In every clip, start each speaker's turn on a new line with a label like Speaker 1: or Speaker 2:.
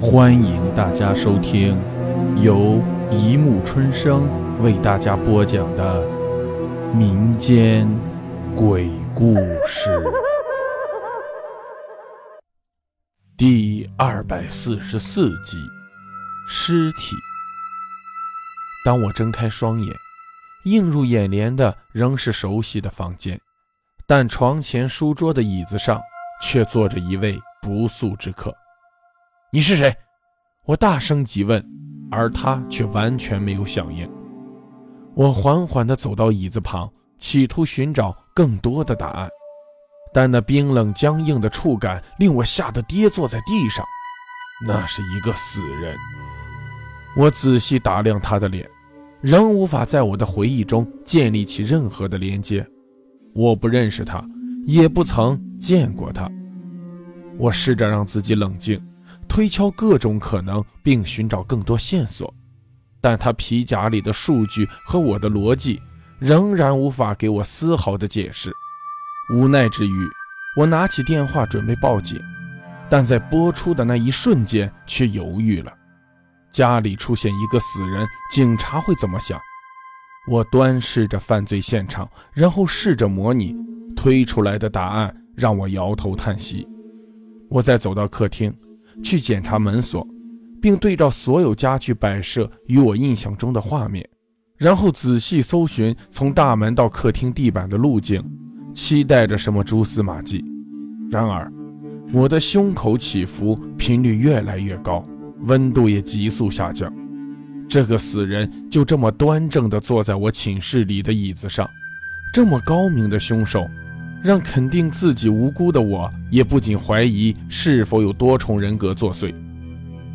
Speaker 1: 欢迎大家收听由一木春生为大家播讲的民间鬼故事第二百四十四集：尸体。当我睁开双眼，映入眼帘的仍是熟悉的房间，但床前书桌的椅子上却坐着一位不速之客。你是谁？我大声急问，而他却完全没有响应。我缓缓地走到椅子旁，企图寻找更多的答案，但那冰冷僵硬的触感令我吓得跌坐在地上。那是一个死人。我仔细打量他的脸，仍无法在我的回忆中建立起任何的连接。我不认识他，也不曾见过他。我试着让自己冷静。推敲各种可能，并寻找更多线索，但他皮夹里的数据和我的逻辑仍然无法给我丝毫的解释。无奈之余，我拿起电话准备报警，但在拨出的那一瞬间却犹豫了。家里出现一个死人，警察会怎么想？我端视着犯罪现场，然后试着模拟，推出来的答案让我摇头叹息。我再走到客厅。去检查门锁，并对照所有家具摆设与我印象中的画面，然后仔细搜寻从大门到客厅地板的路径，期待着什么蛛丝马迹。然而，我的胸口起伏频率越来越高，温度也急速下降。这个死人就这么端正地坐在我寝室里的椅子上，这么高明的凶手。让肯定自己无辜的我，也不仅怀疑是否有多重人格作祟。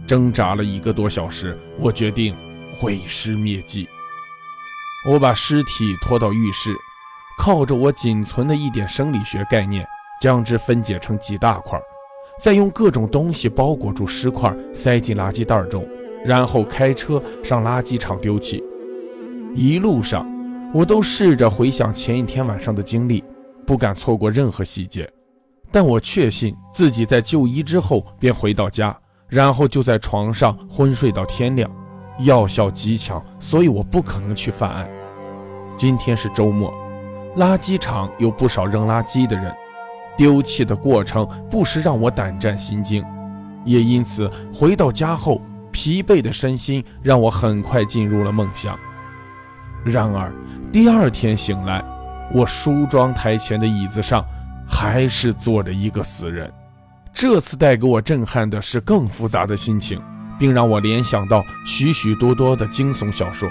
Speaker 1: 挣扎了一个多小时，我决定毁尸灭迹。我把尸体拖到浴室，靠着我仅存的一点生理学概念，将之分解成几大块，再用各种东西包裹住尸块，塞进垃圾袋中，然后开车上垃圾场丢弃。一路上，我都试着回想前一天晚上的经历。不敢错过任何细节，但我确信自己在就医之后便回到家，然后就在床上昏睡到天亮，药效极强，所以我不可能去犯案。今天是周末，垃圾场有不少扔垃圾的人，丢弃的过程不时让我胆战心惊，也因此回到家后疲惫的身心让我很快进入了梦乡。然而第二天醒来。我梳妆台前的椅子上，还是坐着一个死人。这次带给我震撼的是更复杂的心情，并让我联想到许许多多的惊悚小说。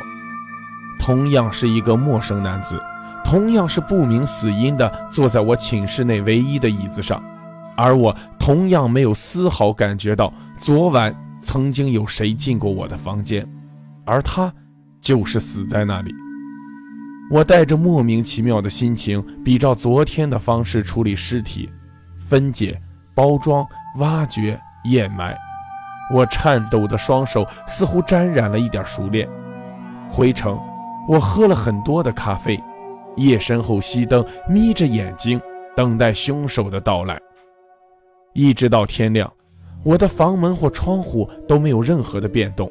Speaker 1: 同样是一个陌生男子，同样是不明死因的坐在我寝室内唯一的椅子上，而我同样没有丝毫感觉到昨晚曾经有谁进过我的房间，而他就是死在那里。我带着莫名其妙的心情，比照昨天的方式处理尸体，分解、包装、挖掘、掩埋。我颤抖的双手似乎沾染了一点熟练。回城，我喝了很多的咖啡，夜深后熄灯，眯着眼睛等待凶手的到来。一直到天亮，我的房门或窗户都没有任何的变动。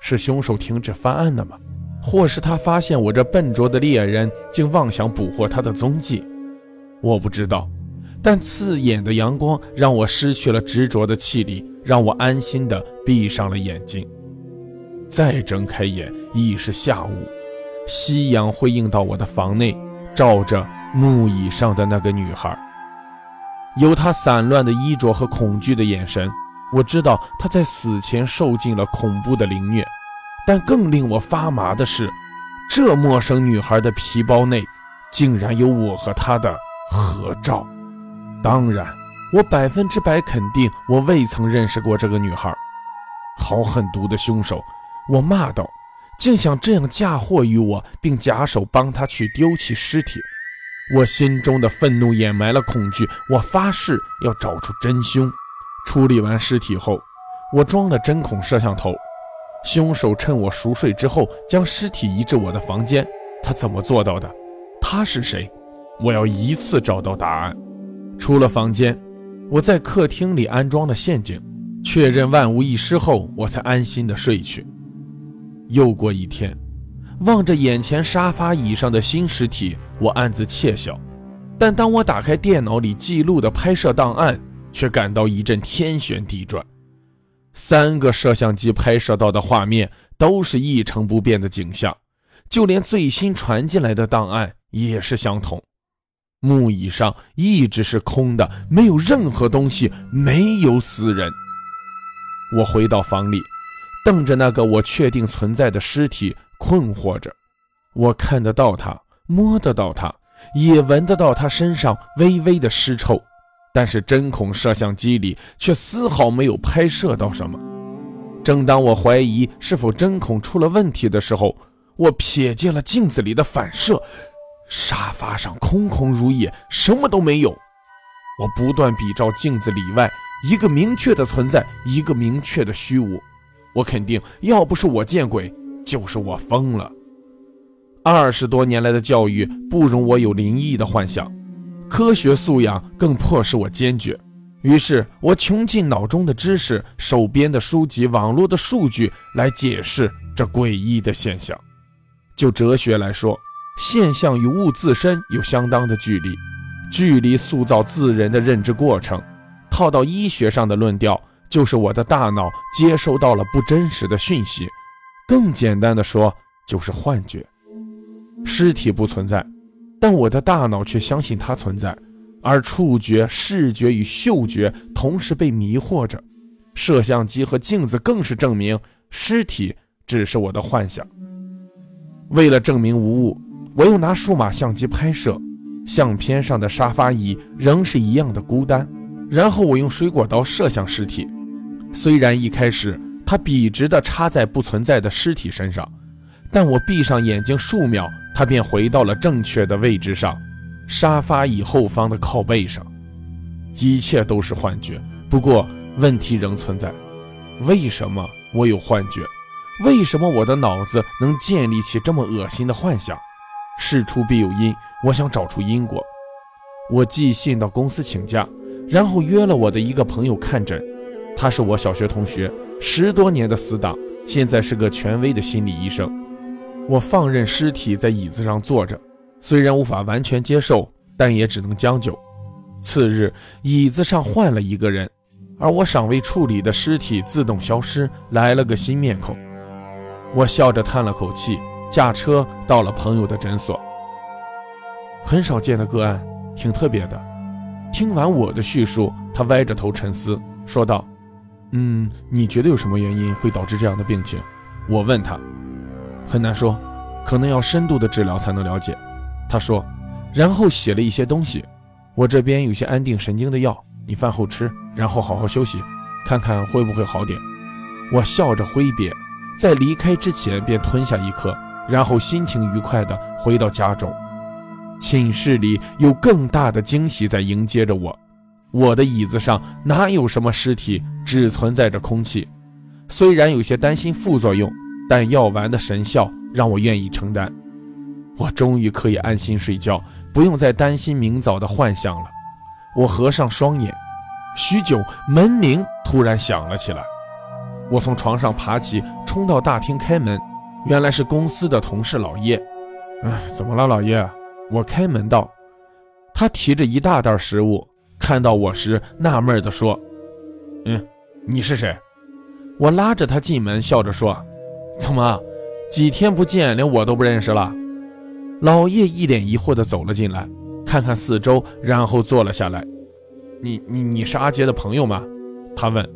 Speaker 1: 是凶手停止犯案了吗？或是他发现我这笨拙的猎人，竟妄想捕获他的踪迹，我不知道。但刺眼的阳光让我失去了执着的气力，让我安心地闭上了眼睛。再睁开眼，已是下午，夕阳辉映到我的房内，照着木椅上的那个女孩。由她散乱的衣着和恐惧的眼神，我知道她在死前受尽了恐怖的凌虐。但更令我发麻的是，这陌生女孩的皮包内竟然有我和她的合照。当然，我百分之百肯定我未曾认识过这个女孩。好狠毒的凶手！我骂道：“竟想这样嫁祸于我，并假手帮他去丢弃尸体。”我心中的愤怒掩埋了恐惧，我发誓要找出真凶。处理完尸体后，我装了针孔摄像头。凶手趁我熟睡之后，将尸体移至我的房间。他怎么做到的？他是谁？我要一次找到答案。出了房间，我在客厅里安装了陷阱，确认万无一失后，我才安心的睡去。又过一天，望着眼前沙发椅上的新尸体，我暗自窃笑。但当我打开电脑里记录的拍摄档案，却感到一阵天旋地转。三个摄像机拍摄到的画面都是一成不变的景象，就连最新传进来的档案也是相同。木椅上一直是空的，没有任何东西，没有死人。我回到房里，瞪着那个我确定存在的尸体，困惑着。我看得到他，摸得到他，也闻得到他身上微微的尸臭。但是针孔摄像机里却丝毫没有拍摄到什么。正当我怀疑是否针孔出了问题的时候，我瞥见了镜子里的反射，沙发上空空如也，什么都没有。我不断比照镜子里外一个明确的存在，一个明确的虚无。我肯定，要不是我见鬼，就是我疯了。二十多年来的教育不容我有灵异的幻想。科学素养更迫使我坚决，于是我穷尽脑中的知识、手边的书籍、网络的数据来解释这诡异的现象。就哲学来说，现象与物自身有相当的距离，距离塑造自人的认知过程。套到医学上的论调，就是我的大脑接收到了不真实的讯息。更简单的说，就是幻觉。尸体不存在。但我的大脑却相信它存在，而触觉、视觉与嗅觉同时被迷惑着。摄像机和镜子更是证明尸体只是我的幻想。为了证明无误，我又拿数码相机拍摄，相片上的沙发椅仍是一样的孤单。然后我用水果刀射向尸体，虽然一开始它笔直地插在不存在的尸体身上，但我闭上眼睛数秒。他便回到了正确的位置上，沙发椅后方的靠背上。一切都是幻觉，不过问题仍存在：为什么我有幻觉？为什么我的脑子能建立起这么恶心的幻想？事出必有因，我想找出因果。我寄信到公司请假，然后约了我的一个朋友看诊。他是我小学同学，十多年的死党，现在是个权威的心理医生。我放任尸体在椅子上坐着，虽然无法完全接受，但也只能将就。次日，椅子上换了一个人，而我尚未处理的尸体自动消失，来了个新面孔。我笑着叹了口气，驾车到了朋友的诊所。很少见的个案，挺特别的。听完我的叙述，他歪着头沉思，说道：“嗯，你觉得有什么原因会导致这样的病情？”我问他。很难说，可能要深度的治疗才能了解。他说，然后写了一些东西。我这边有些安定神经的药，你饭后吃，然后好好休息，看看会不会好点。我笑着挥别，在离开之前便吞下一颗，然后心情愉快地回到家中。寝室里有更大的惊喜在迎接着我。我的椅子上哪有什么尸体，只存在着空气。虽然有些担心副作用。但药丸的神效让我愿意承担，我终于可以安心睡觉，不用再担心明早的幻想了。我合上双眼，许久，门铃突然响了起来。我从床上爬起，冲到大厅开门，原来是公司的同事老叶。哎，怎么了，老叶？我开门道。他提着一大袋食物，看到我时纳闷地说：“嗯，你是谁？”我拉着他进门，笑着说。怎么，几天不见，连我都不认识了？老叶一脸疑惑地走了进来，看看四周，然后坐了下来。你你你是阿杰的朋友吗？他问。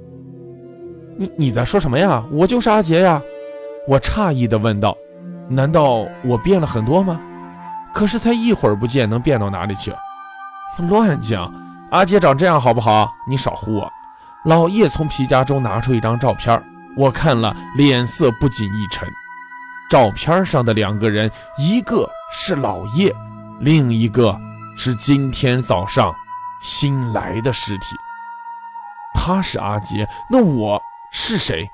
Speaker 1: 你你在说什么呀？我就是阿杰呀！我诧异地问道。难道我变了很多吗？可是才一会儿不见，能变到哪里去？乱讲！阿杰长这样好不好？你少唬我！老叶从皮夹中拿出一张照片。我看了，脸色不仅一沉。照片上的两个人，一个是老叶，另一个是今天早上新来的尸体。他是阿杰，那我是谁？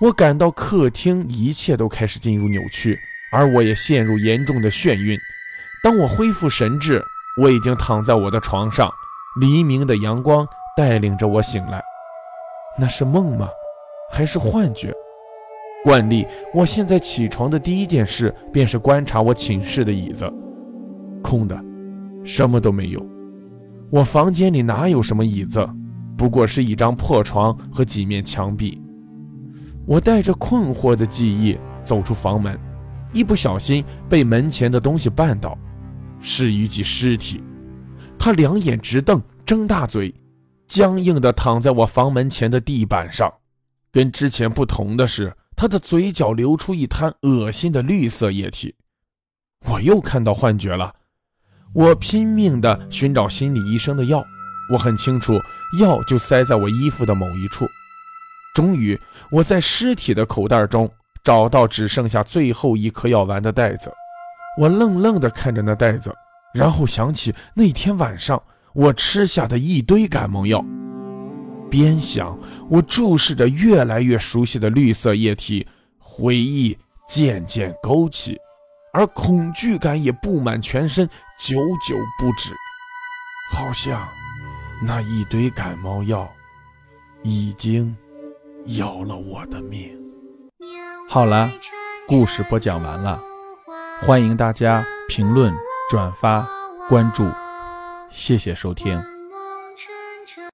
Speaker 1: 我感到客厅一切都开始进入扭曲，而我也陷入严重的眩晕。当我恢复神智，我已经躺在我的床上，黎明的阳光带领着我醒来。那是梦吗？还是幻觉？惯例，我现在起床的第一件事便是观察我寝室的椅子，空的，什么都没有。我房间里哪有什么椅子？不过是一张破床和几面墙壁。我带着困惑的记忆走出房门，一不小心被门前的东西绊倒，是一具尸体。他两眼直瞪，睁大嘴，僵硬地躺在我房门前的地板上。跟之前不同的是，他的嘴角流出一滩恶心的绿色液体。我又看到幻觉了。我拼命地寻找心理医生的药。我很清楚，药就塞在我衣服的某一处。终于，我在尸体的口袋中找到只剩下最后一颗药丸的袋子。我愣愣地看着那袋子，然后想起那天晚上我吃下的一堆感冒药。边想，我注视着越来越熟悉的绿色液体，回忆渐渐勾起，而恐惧感也布满全身，久久不止，好像……那一堆感冒药已经要了我的命。好了，故事播讲完了，欢迎大家评论、转发、关注，谢谢收听。